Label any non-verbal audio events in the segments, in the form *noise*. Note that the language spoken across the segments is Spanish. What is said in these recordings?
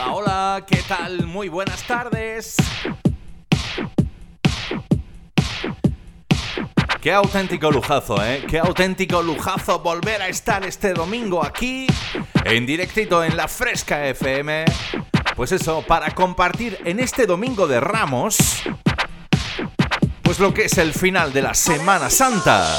Hola, hola, ¿qué tal? Muy buenas tardes. Qué auténtico lujazo, ¿eh? Qué auténtico lujazo volver a estar este domingo aquí, en directito en la Fresca FM. Pues eso, para compartir en este domingo de Ramos, pues lo que es el final de la Semana Santa.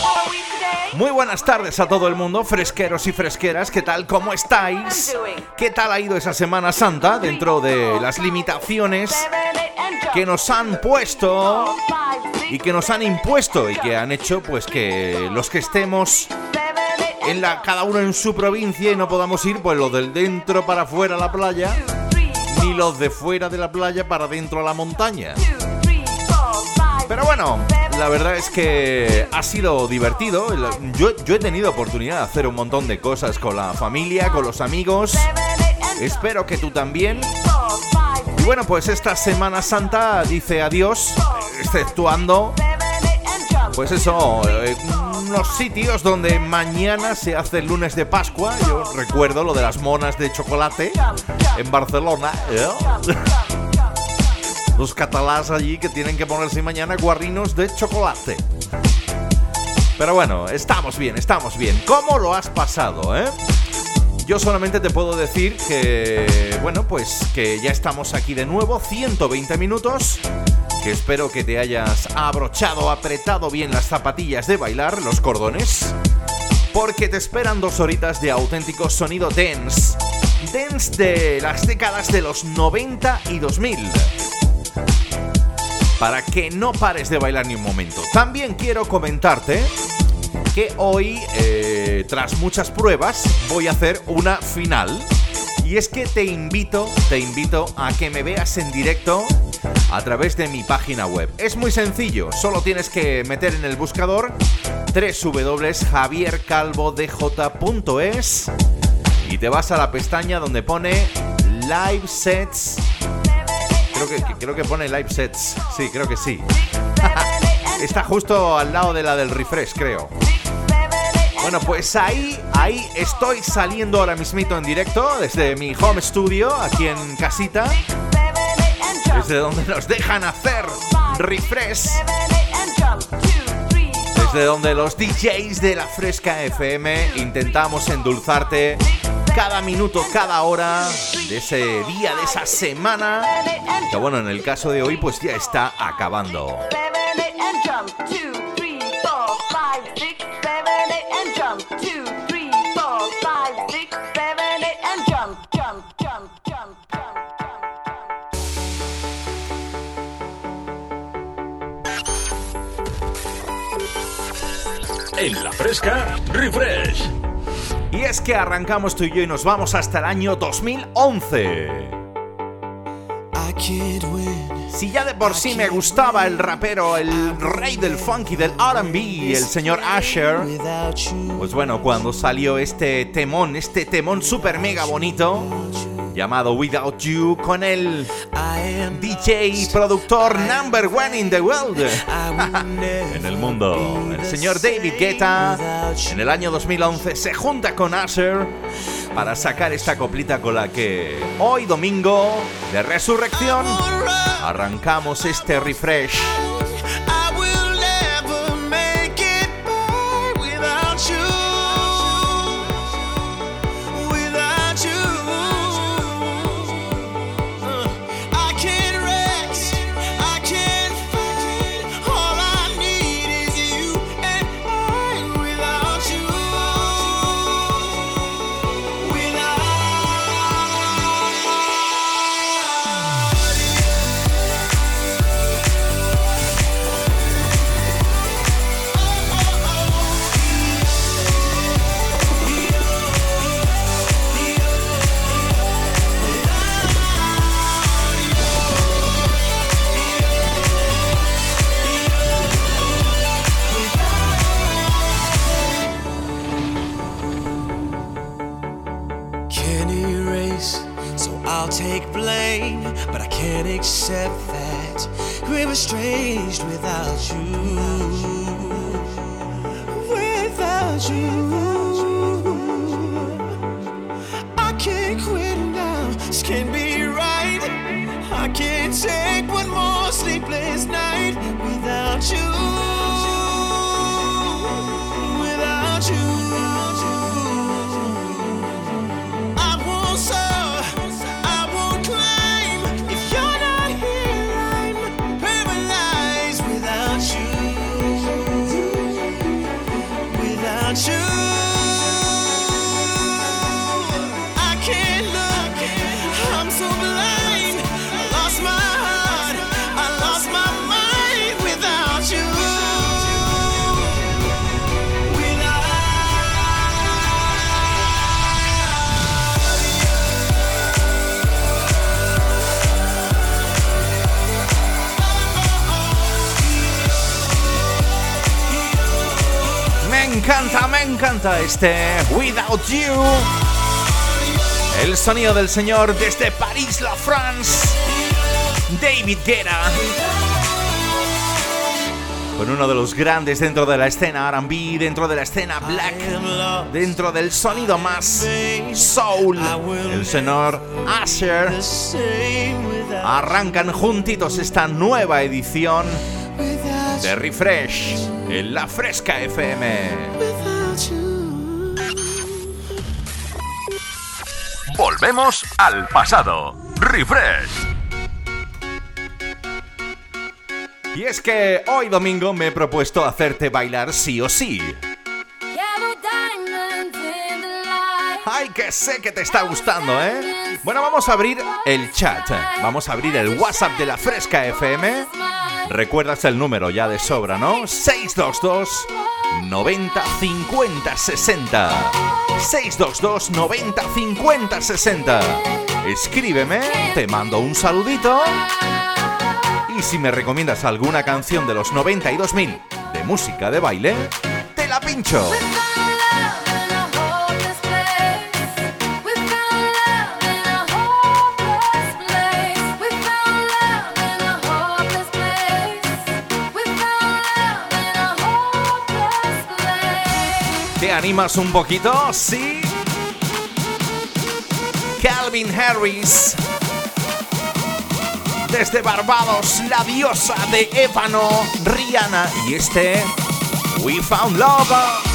Muy buenas tardes a todo el mundo, fresqueros y fresqueras, ¿qué tal? ¿Cómo estáis? ¿Qué tal ha ido esa Semana Santa dentro de las limitaciones que nos han puesto y que nos han impuesto y que han hecho pues que los que estemos en la cada uno en su provincia y no podamos ir pues los del dentro para afuera a la playa ni los de fuera de la playa para dentro a la montaña. Pero bueno, la verdad es que ha sido divertido. Yo, he tenido oportunidad de hacer un montón de cosas con la familia, con los amigos. Espero que tú también. Y bueno, pues esta Semana Santa dice adiós, exceptuando, pues eso, eh, unos sitios donde mañana se hace el lunes de Pascua. Yo recuerdo lo de las monas de chocolate en Barcelona. ¿eh? Los catalás allí que tienen que ponerse mañana guarrinos de chocolate. Pero bueno, estamos bien, estamos bien. ¿Cómo lo has pasado, eh? Yo solamente te puedo decir que, bueno, pues que ya estamos aquí de nuevo, 120 minutos, que espero que te hayas abrochado, apretado bien las zapatillas de bailar, los cordones, porque te esperan dos horitas de auténtico sonido dance, dance de las décadas de los 90 y 2000 para que no pares de bailar ni un momento. También quiero comentarte que hoy, eh, tras muchas pruebas, voy a hacer una final. Y es que te invito, te invito a que me veas en directo a través de mi página web. Es muy sencillo, solo tienes que meter en el buscador www.javiercalvodj.es y te vas a la pestaña donde pone Live Sets Creo que, creo que pone live sets. Sí, creo que sí. *laughs* Está justo al lado de la del refresh, creo. Bueno, pues ahí, ahí estoy saliendo ahora mismito en directo desde mi home studio, aquí en casita. Desde donde nos dejan hacer refresh. Desde donde los DJs de la Fresca FM intentamos endulzarte cada minuto, cada hora de ese día, de esa semana, que bueno, en el caso de hoy pues ya está acabando. En la fresca, refresh. Y es que arrancamos tú y yo y nos vamos hasta el año 2011. Si ya de por sí me gustaba el rapero, el rey del funky del RB, el señor Asher, pues bueno, cuando salió este temón, este temón super mega bonito, llamado Without You, con el DJ productor number one in the world, *laughs* en el mundo, el señor David Guetta, en el año 2011 se junta con Asher para sacar esta coplita con la que hoy domingo de resurrección arrancamos este refresh. Encanta, este Without You. El sonido del señor desde París, la France. David Guetta. Con uno de los grandes dentro de la escena RB, dentro de la escena black, dentro del sonido más soul, el señor Asher. Arrancan juntitos esta nueva edición de Refresh en la Fresca FM. Volvemos al pasado. Refresh. Y es que hoy domingo me he propuesto hacerte bailar sí o sí. Ay, que sé que te está gustando, ¿eh? Bueno, vamos a abrir el chat. Vamos a abrir el WhatsApp de la Fresca FM Recuerdas el número ya de sobra, ¿no? 622 90 50 60. 622 90 50 60. Escríbeme, te mando un saludito. Y si me recomiendas alguna canción de los 92.000 de música de baile, te la pincho. Animas un poquito? Sí. Calvin Harris. Desde Barbados, la diosa de ébano, Rihanna. Y este, We Found Love.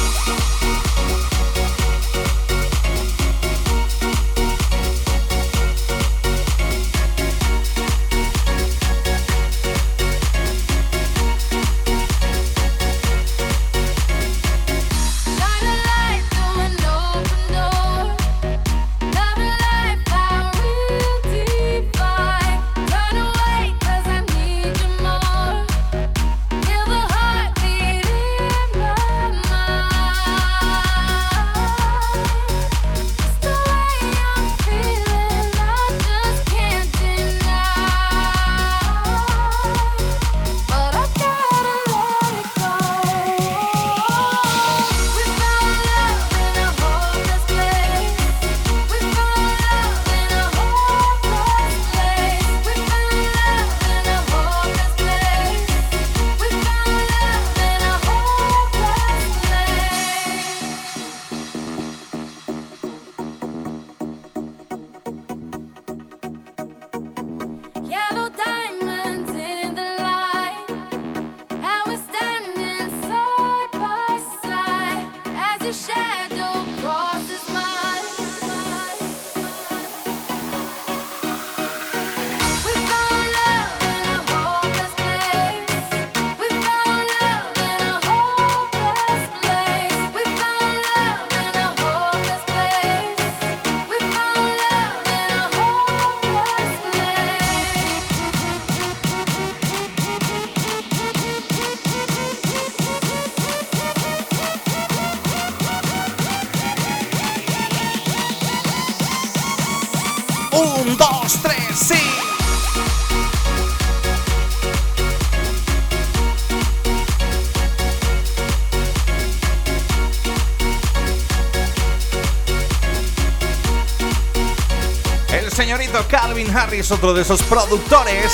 Harris, otro de esos productores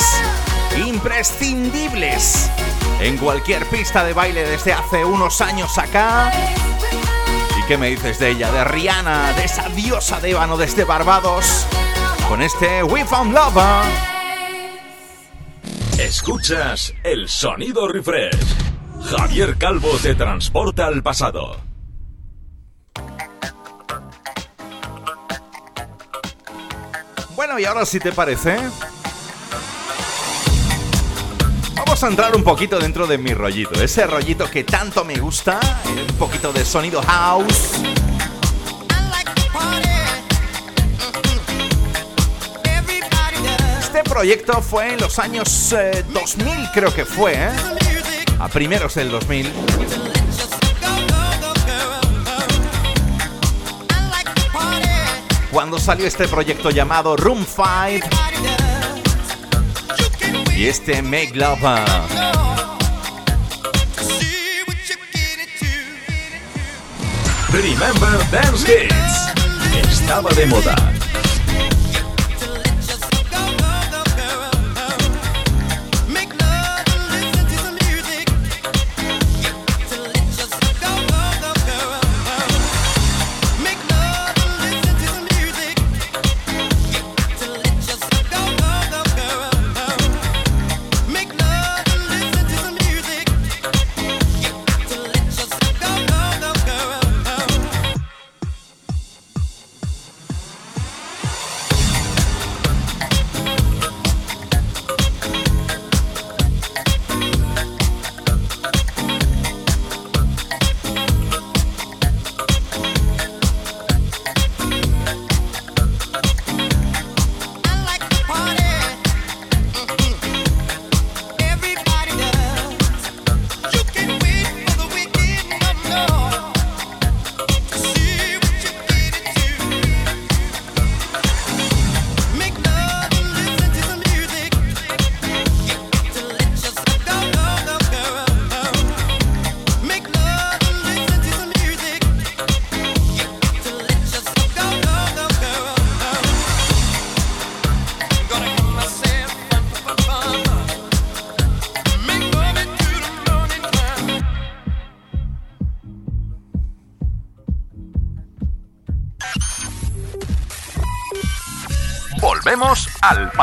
imprescindibles en cualquier pista de baile desde hace unos años acá. ¿Y qué me dices de ella? De Rihanna, de esa diosa de ébano desde Barbados, con este We Found Love. Escuchas el sonido refresh. Javier Calvo te transporta al pasado. Y ahora si te parece, vamos a entrar un poquito dentro de mi rollito, ese rollito que tanto me gusta, un poquito de sonido house. Este proyecto fue en los años 2000, eh, creo que fue, ¿eh? a primeros del 2000. Cuando salió este proyecto llamado Room 5 y este Make Love. Remember Dance Hits. Estaba de moda.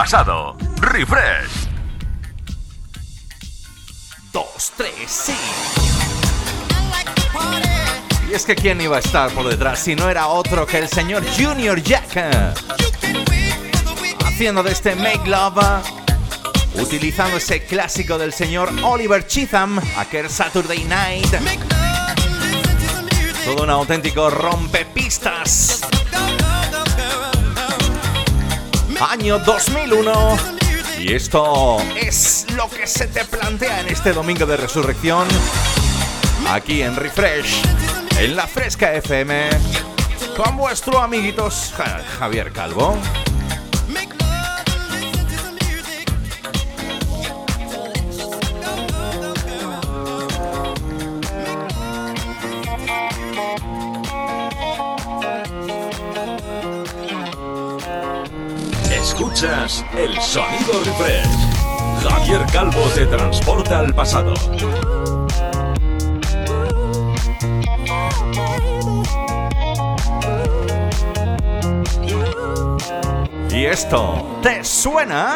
Pasado. Refresh. 2, 3, sí. Y es que quién iba a estar por detrás si no era otro que el señor Junior Jack. Haciendo de este Make Love, utilizando ese clásico del señor Oliver Chitham, aquel Saturday Night. Todo un auténtico rompepistas año 2001. Y esto es lo que se te plantea en este domingo de resurrección, aquí en Refresh, en la Fresca FM, con vuestro amiguitos Javier Calvo. Sonido refresh. Javier Calvo te transporta al pasado. ¿Y esto te suena?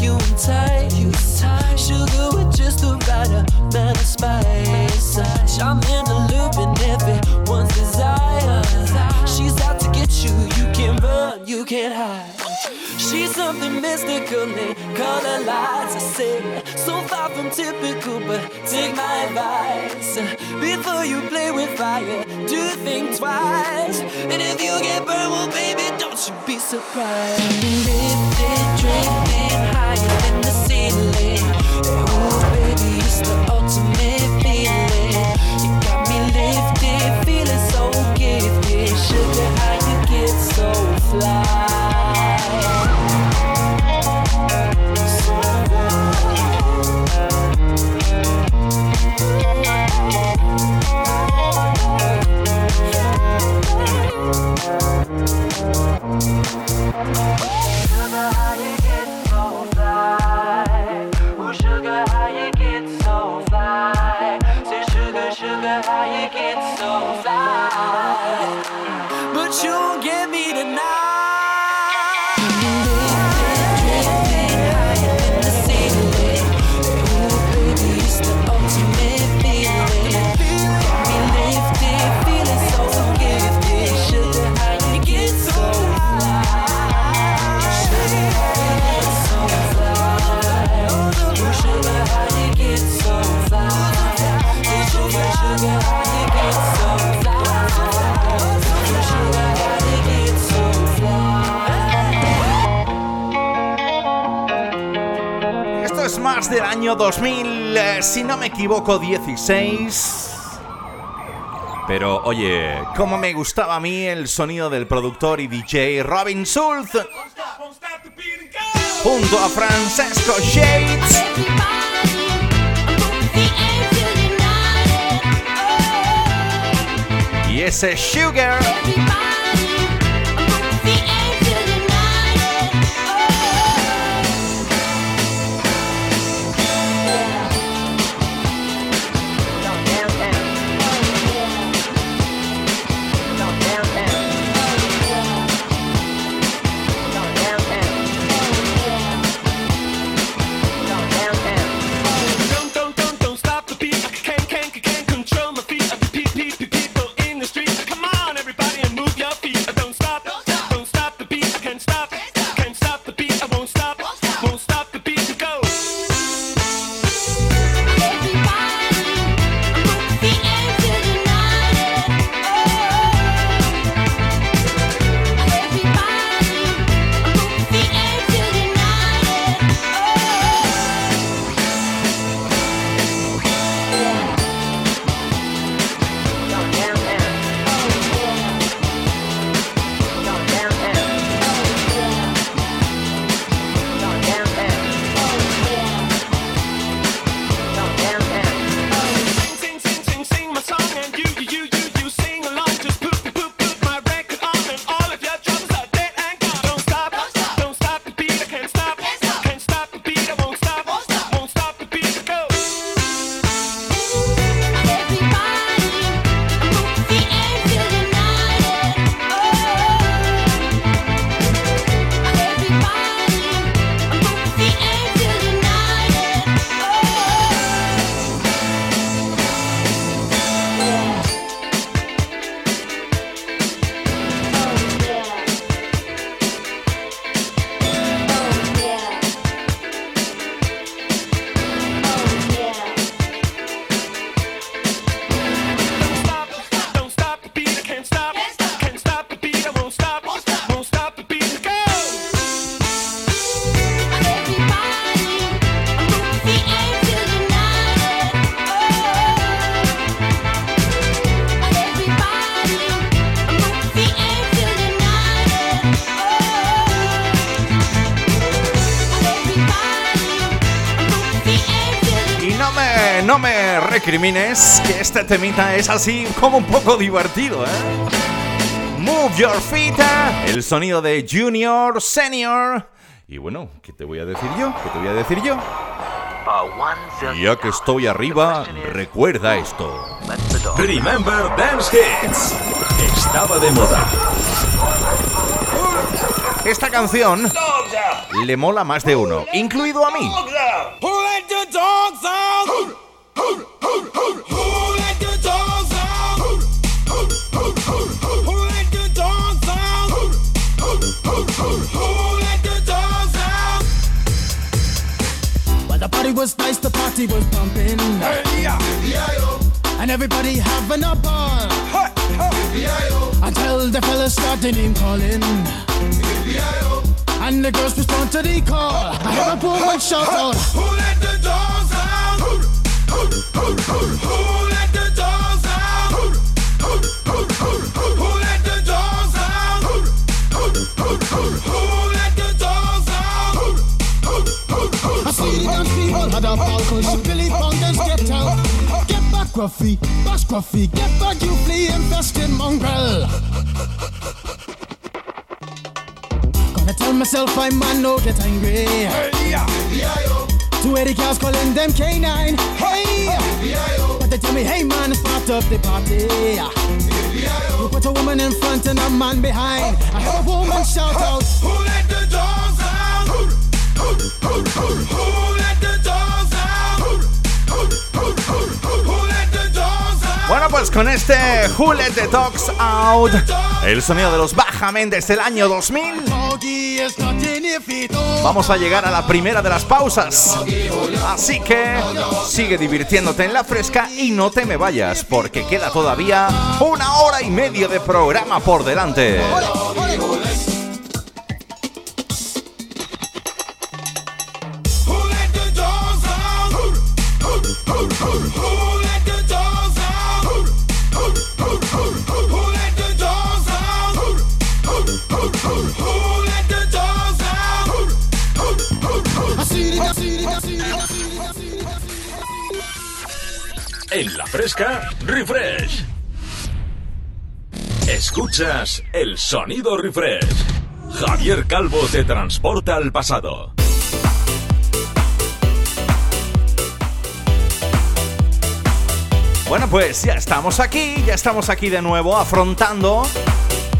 You. Sugar with just the right amount of spice. Desire. She's out to get you. You can't run, you can't hide. She's something mystical, her lights. I so far from typical, but take my advice. Before you play with fire, do think twice. And if you get burned, well, baby, don't you be surprised. Lifted, drifting higher than the ceiling. Ooh, baby, it's the ultimate feeling. You got me lifted, feeling so gifted. Sugar, how you get so fly? Año 2000, eh, si no me equivoco, 16. Pero oye, cómo me gustaba a mí el sonido del productor y DJ Robin Schulz junto a Francesco Shades. Y ese Sugar. Recrimines que este temita es así como un poco divertido, ¿eh? Move Your Feet, el sonido de Junior, Senior. Y bueno, ¿qué te voy a decir yo? ¿Qué te voy a decir yo? Ya que estoy arriba, recuerda esto. Remember Dance Hits. Estaba de moda. Esta canción le mola más de uno, incluido a mí. The party was nice, the party was pumping. Hey, yeah. And everybody having a ball. Until the fellas started name calling. And the girls respond to the call. I have a woman shout out. Who let the? Mother Falcon, she believe on them get out. Get back, Gruffy, bash Gruffy, get back, you flea infested mongrel. Gonna tell myself I'm man, no get angry. Hey, yeah, yeah, yeah. Two eighty cows calling them K9. Hey, but they tell me, hey man, part of the party. You put a woman in front and a man behind. I have a woman shout out. Who let the dogs out? Who let the dogs out? Bueno, pues con este Who Let the Dogs Out, el sonido de los Baja Mendes del año 2000, vamos a llegar a la primera de las pausas. Así que sigue divirtiéndote en la fresca y no te me vayas, porque queda todavía una hora y media de programa por delante. Who En la fresca, refresh. Escuchas el sonido refresh. Javier Calvo te transporta al pasado. Bueno, pues ya estamos aquí, ya estamos aquí de nuevo afrontando,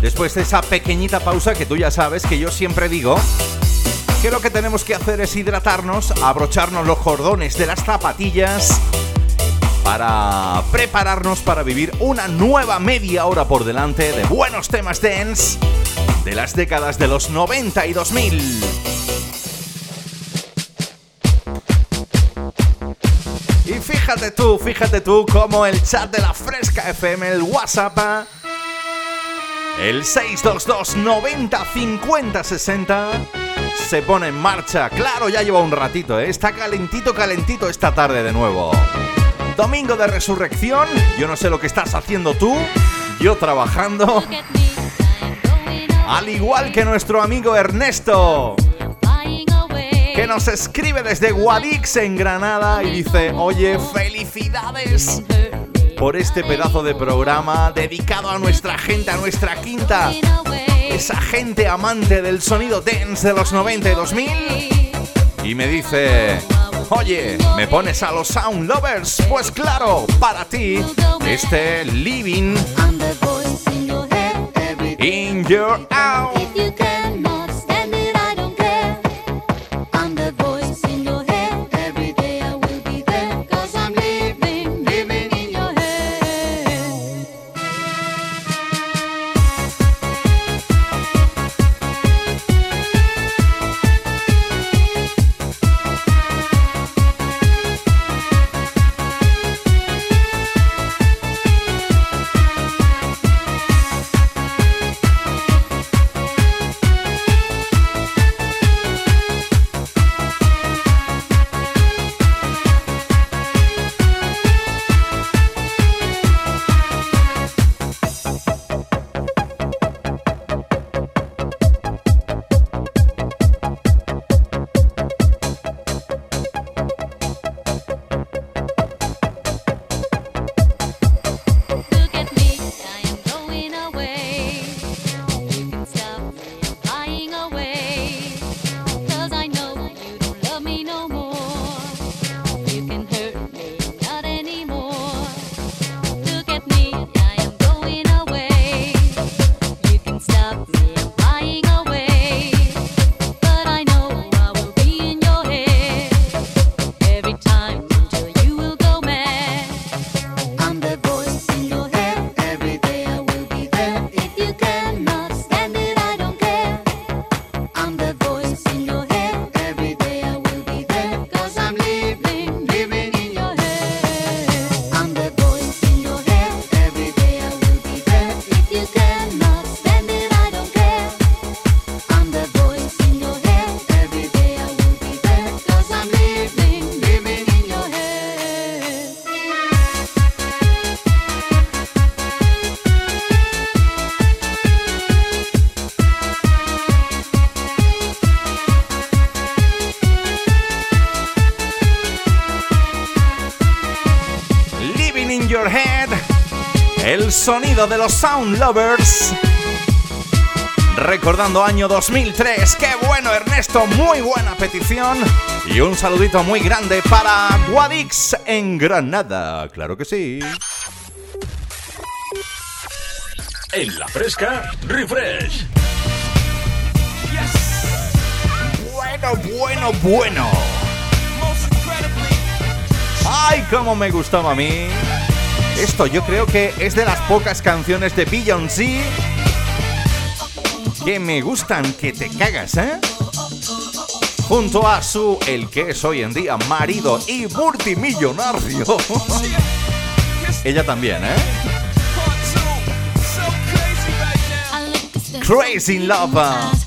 después de esa pequeñita pausa que tú ya sabes que yo siempre digo, que lo que tenemos que hacer es hidratarnos, abrocharnos los cordones de las zapatillas para prepararnos para vivir una nueva media hora por delante de buenos temas dance de las décadas de los 90 y 2000. Y fíjate tú, fíjate tú cómo el chat de la Fresca FM, el WhatsApp, el 622 90 50 60 se pone en marcha. Claro, ya lleva un ratito, ¿eh? está calentito, calentito esta tarde de nuevo. Domingo de resurrección, yo no sé lo que estás haciendo tú, yo trabajando, al igual que nuestro amigo Ernesto que nos escribe desde Guadix en Granada y dice, oye, felicidades por este pedazo de programa dedicado a nuestra gente, a nuestra quinta, esa gente amante del sonido dance de los 90 y 2000. Y me dice, oye, ¿me pones a los Sound Lovers? Pues claro, para ti, este Living in Your Out. Sonido de los Sound Lovers. Recordando año 2003. ¡Qué bueno, Ernesto! Muy buena petición. Y un saludito muy grande para Guadix en Granada. Claro que sí. En la fresca, refresh. Bueno, bueno, bueno. ¡Ay, cómo me gustaba a mí! Esto yo creo que es de las pocas canciones de Beyoncé que me gustan que te cagas, ¿eh? Junto a su, el que es hoy en día marido y multimillonario. Ella también, ¿eh? Crazy in Love.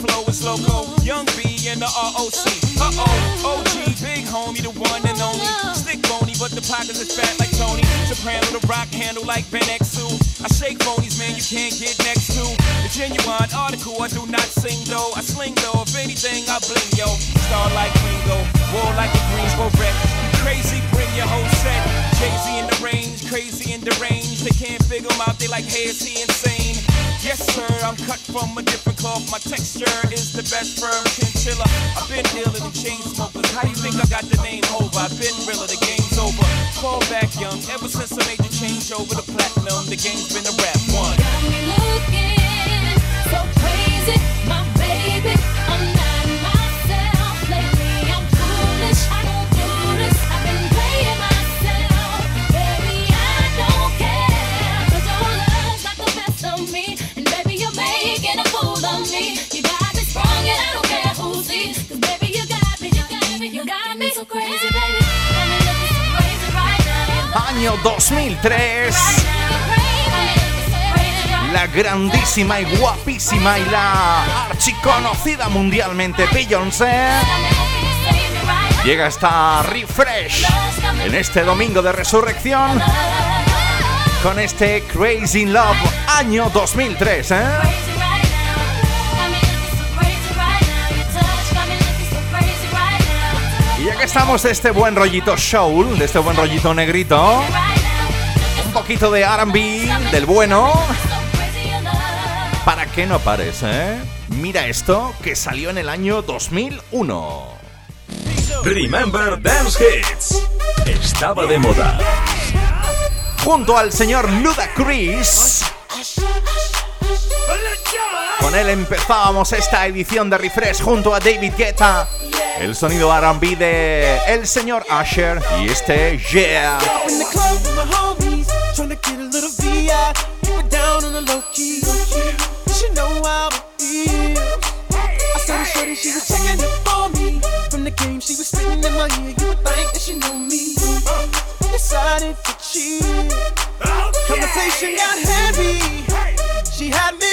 Flow is loco. Young B and the ROC. Uh oh, OG, big homie, the one and only. Stick bony, but the pockets is fat like Tony. Soprano, the rock handle like Ben X2. I shake phonies, man, you can't get next to. The genuine article, I do not sing though. I sling though, if anything, I bling yo. Star like Ringo, war like a Greensboro wreck. Crazy, bring your whole set. Jay-Z in the range, crazy and deranged. They can't figure him out, they like, hey, is he insane? Yes, sir, I'm cut from a different cloth. My texture is the best firm chinchilla. I've been dealing in chain smokers. How do you think I got the name over? I've been realer, the game's over. Fall back young, ever since I made the change over to platinum, the game's been a rap one. Got me looking so crazy, my Año 2003. Right now, crazy, crazy right La grandísima y guapísima y la archiconocida mundialmente Beyoncé llega hasta Refresh en este domingo de resurrección con este Crazy Love año 2003, ¿eh? Que estamos de este buen rollito soul, de este buen rollito negrito, un poquito de R&B del bueno, para que no pares, ¿eh? Mira esto que salió en el año 2001. Remember Dance Hits. Estaba de moda. Junto al señor Ludacris. Con él empezábamos esta edición de Refresh junto a David Guetta. El sonido R&B de el señor Usher y este Yeah. on she was checking for me. From the game, she was spitting in my ear. You would think that she knew me. Decided to cheat. Conversation got heavy. She had me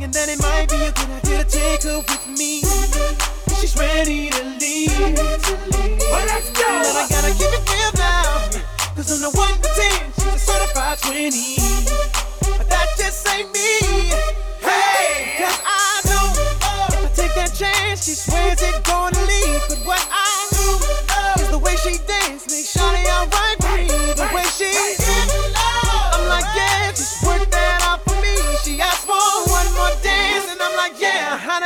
thinking that it might be a good idea to take her with me. She's ready to leave. Well, let's go. But I gotta keep it real now. Cause on the 1 to 10, she's a certified 20. But that just ain't me. Hey! Cause I know if I take that chance, she swears it's gonna leave. But what I do is the way she dance makes Shawty alright me. The way she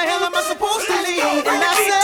hell am I supposed to leave? And I said,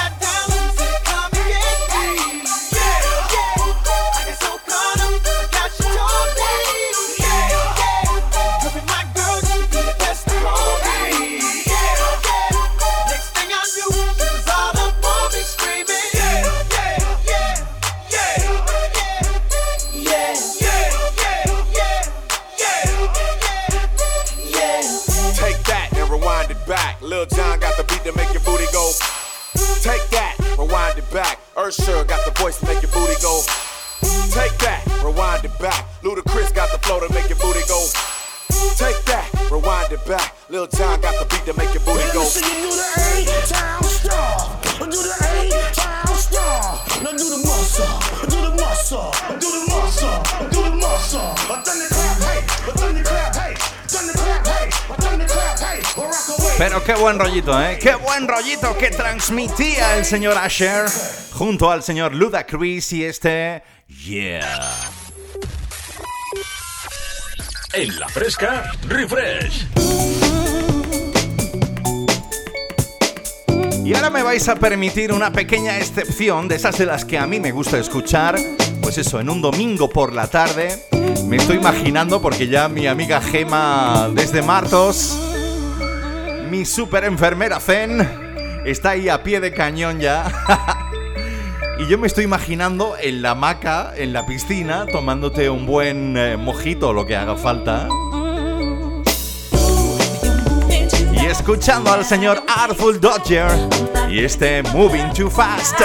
buen rollito que transmitía el señor Asher junto al señor Ludacris y este Yeah. En la fresca, refresh. Y ahora me vais a permitir una pequeña excepción de esas de las que a mí me gusta escuchar. Pues eso, en un domingo por la tarde. Me estoy imaginando porque ya mi amiga Gema desde Martos, mi super enfermera Zen, está ahí a pie de cañón ya. *laughs* Y yo me estoy imaginando en la hamaca, en la piscina, tomándote un buen eh, mojito lo que haga falta. Y escuchando al señor Artful Dodger y este Moving Too Fast.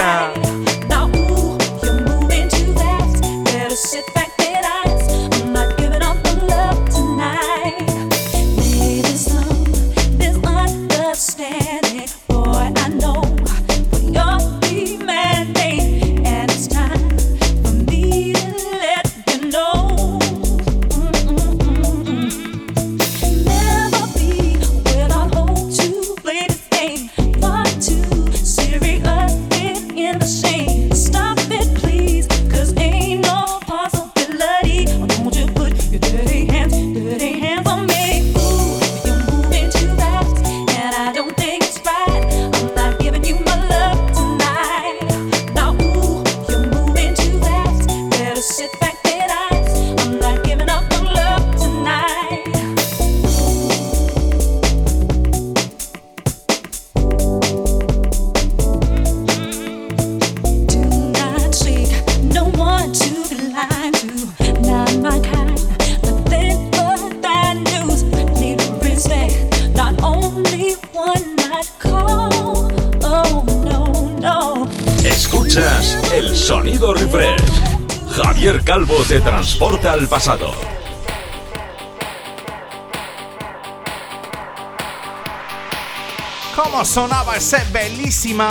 Al pasado. ¿Cómo sonaba ese belísima?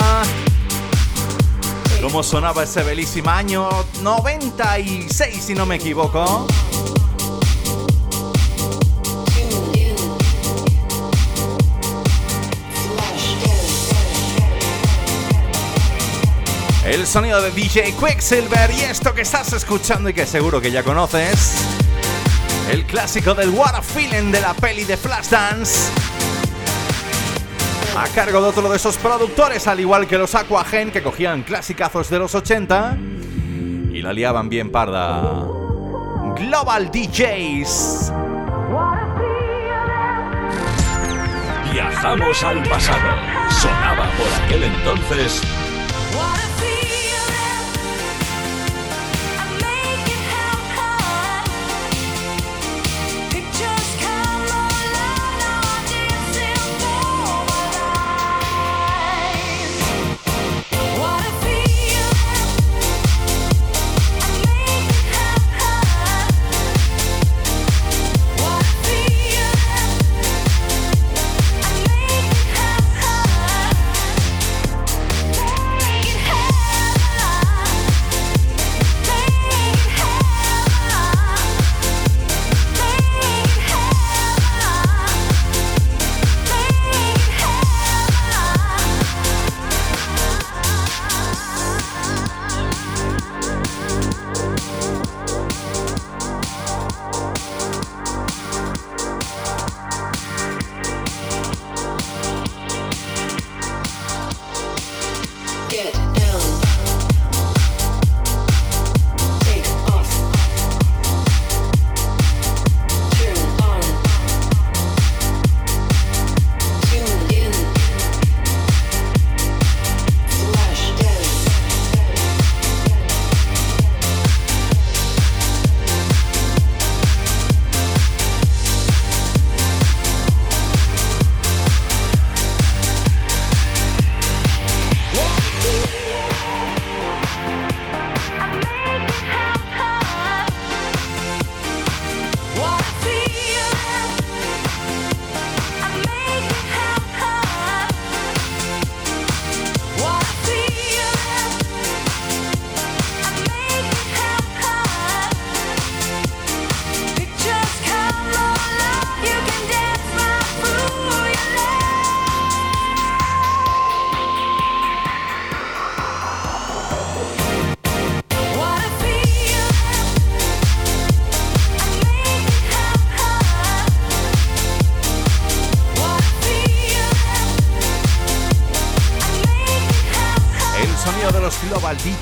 ¿Cómo sonaba ese belísima año 96, si no me equivoco? El sonido de DJ Quicksilver y esto que estás escuchando y que seguro que ya conoces. El clásico del What a Feeling de la peli de Flashdance. A cargo de otro de esos productores, al igual que los Aquagen, que cogían clasicazos de los 80 y la liaban bien parda. Global DJs. Viajamos al pasado. Sonaba por aquel entonces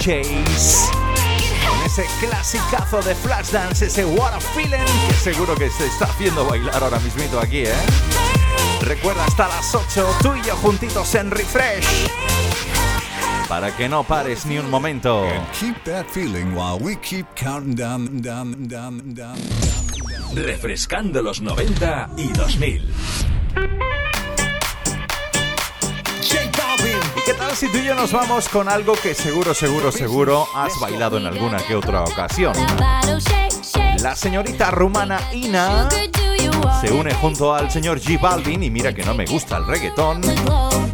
DJs. Con ese clasicazo de Flashdance, ese What a Feeling, que seguro que se está haciendo bailar ahora mismito aquí, ¿eh? Recuerda hasta las 8, tú y yo juntitos en Refresh. Para que no pares ni un momento. Refrescando los 90 y 2000. ¿Qué tal si tú y yo nos vamos con algo que seguro, seguro, seguro has bailado en alguna que otra ocasión? La señorita rumana Ina se une junto al señor G Balvin y mira que no me gusta el reggaetón,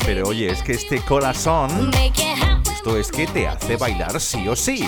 pero oye, es que este corazón, esto es que te hace bailar sí o sí.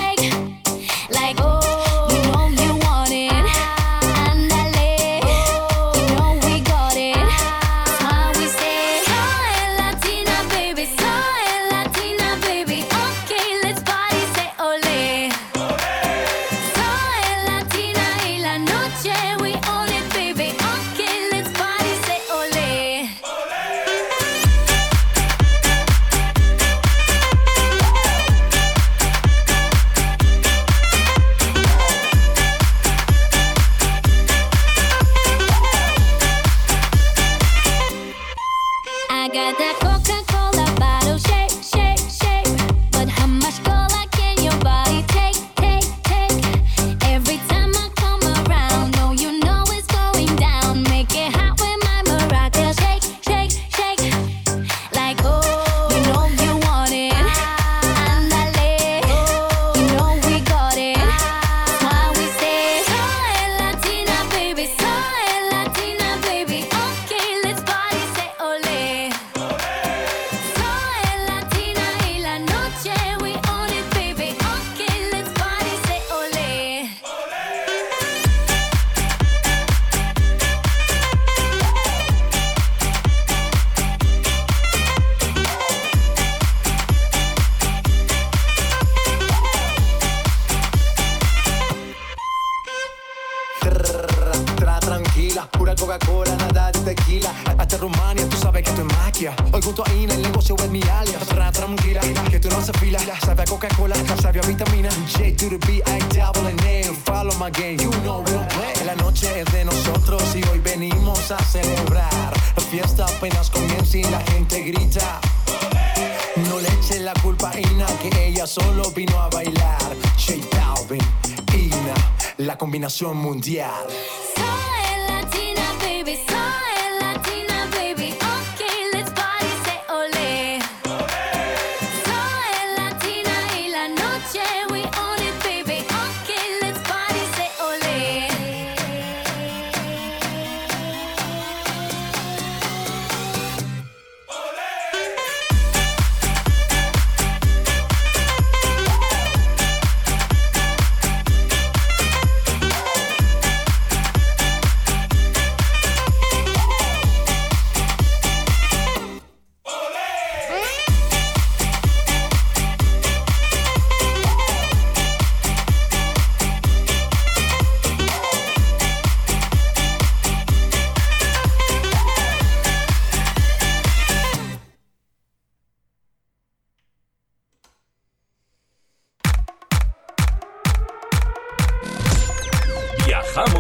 mundial.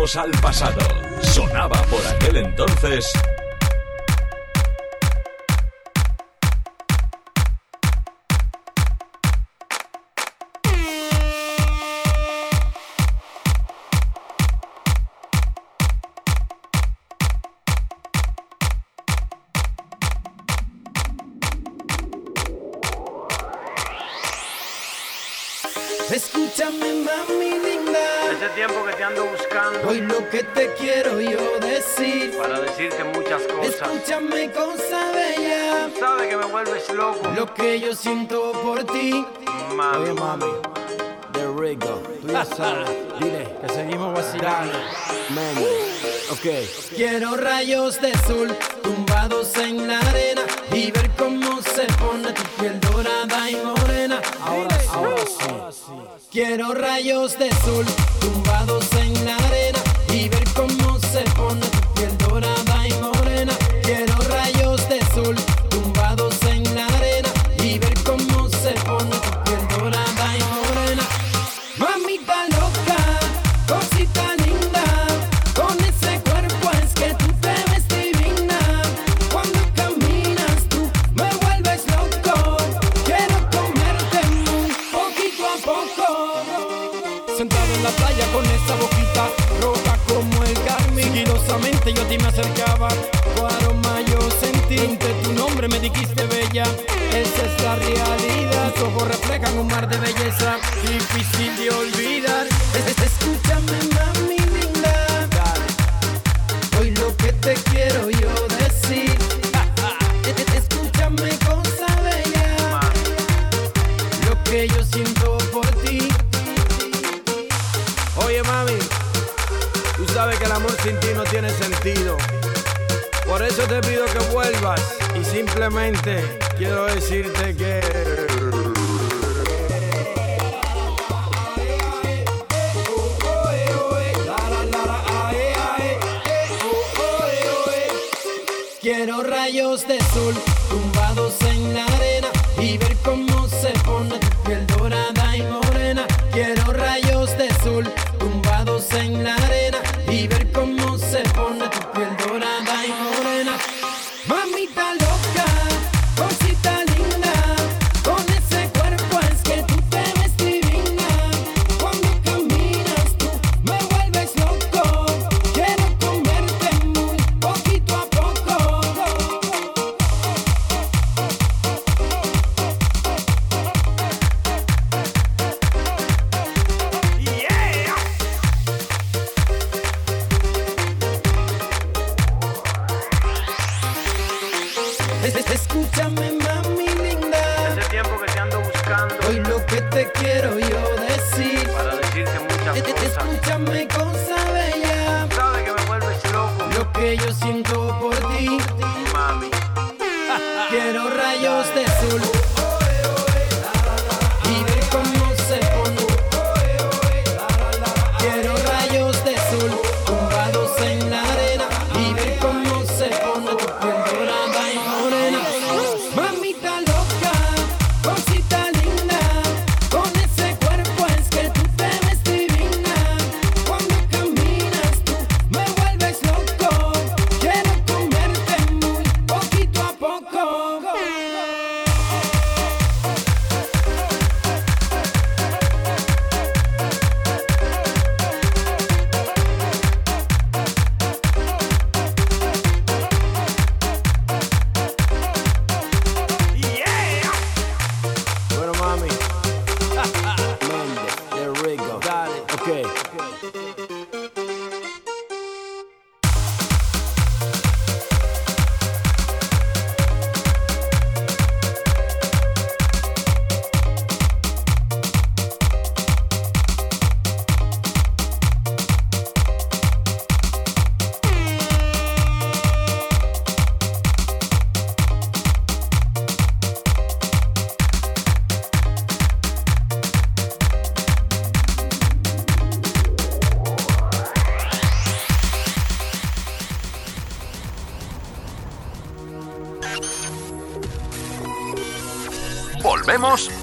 Al pasado. Sonaba por aquel entonces. Lo que te quiero yo decir. Para decirte muchas cosas. Escúchame, cosa bella. Tú sabes que me vuelves loco. Lo que yo siento por ti. Mami. Oye, mami. The Rico, tú ya sabes. Dile que seguimos vacilando. Man, ok. Quiero rayos de sol tumbados en la arena y ver cómo se pone tu piel dorada y morena. Ahora, ahora sí. Quiero rayos de sol tumbados con esa boquita roja como el carmín. Sigilosamente yo a ti me acercaba, tu aroma yo sentí. Entre tu nombre me dijiste bella, esa es la realidad. Tus ojos reflejan un mar de belleza, difícil de olvidar. Es- es- Escúchame, simplemente quiero decirte que... Quiero rayos de sol Es- es- Escúchame, mami linda. Ese tiempo que te ando buscando. Hoy lo que te quiero yo decir. Para decirte muchas Es- cosas. Escúchame, cosa bella. Sabes que me vuelves loco. Lo que yo siento por ti.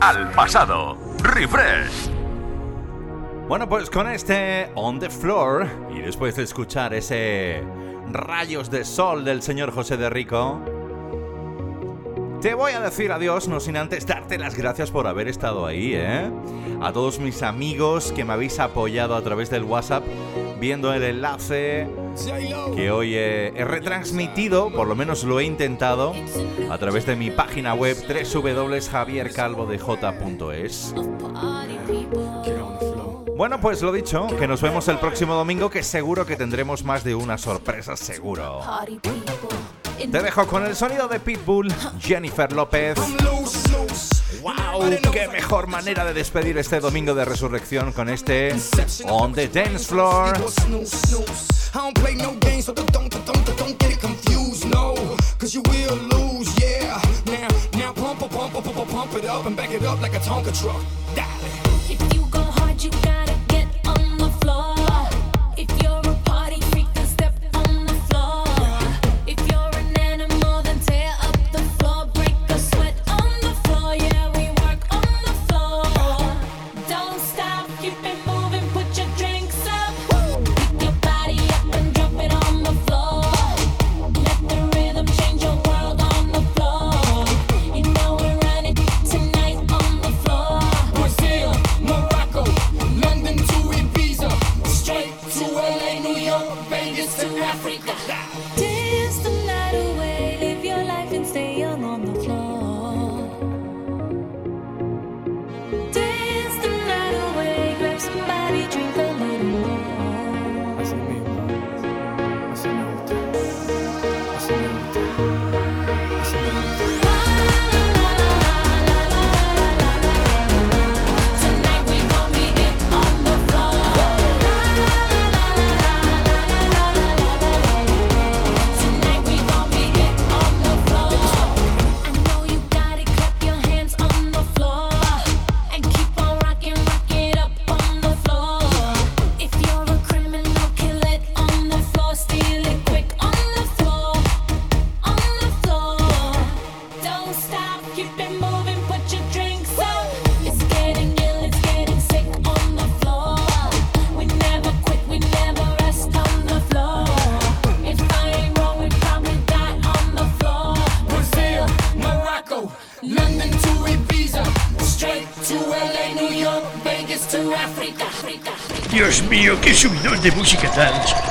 Al pasado. Refresh. Bueno, pues con este On the Floor y después de escuchar ese Rayos de Sol del señor José de Rico, te voy a decir adiós, no sin antes darte las gracias por haber estado ahí, ¿eh? A todos mis amigos que me habéis apoyado a través del WhatsApp, viendo el enlace que hoy he, retransmitido, por lo menos lo he intentado, a través de mi página web www.javiercalvodej.es. Bueno, pues lo dicho, que nos vemos el próximo domingo, que seguro que tendremos más de una sorpresa, seguro. Te dejo con el sonido de Pitbull, Jennifer López. ¡Wow! ¡Qué mejor manera de despedir este domingo de resurrección con este On the Dance Floor! I don't play no games, so don't, don't, don't, don't get it confused, no. Cause you will lose, yeah. Now, now pump, pump, pump, pump, pump it up and back it up like a Tonka truck. If you go hard, you gotta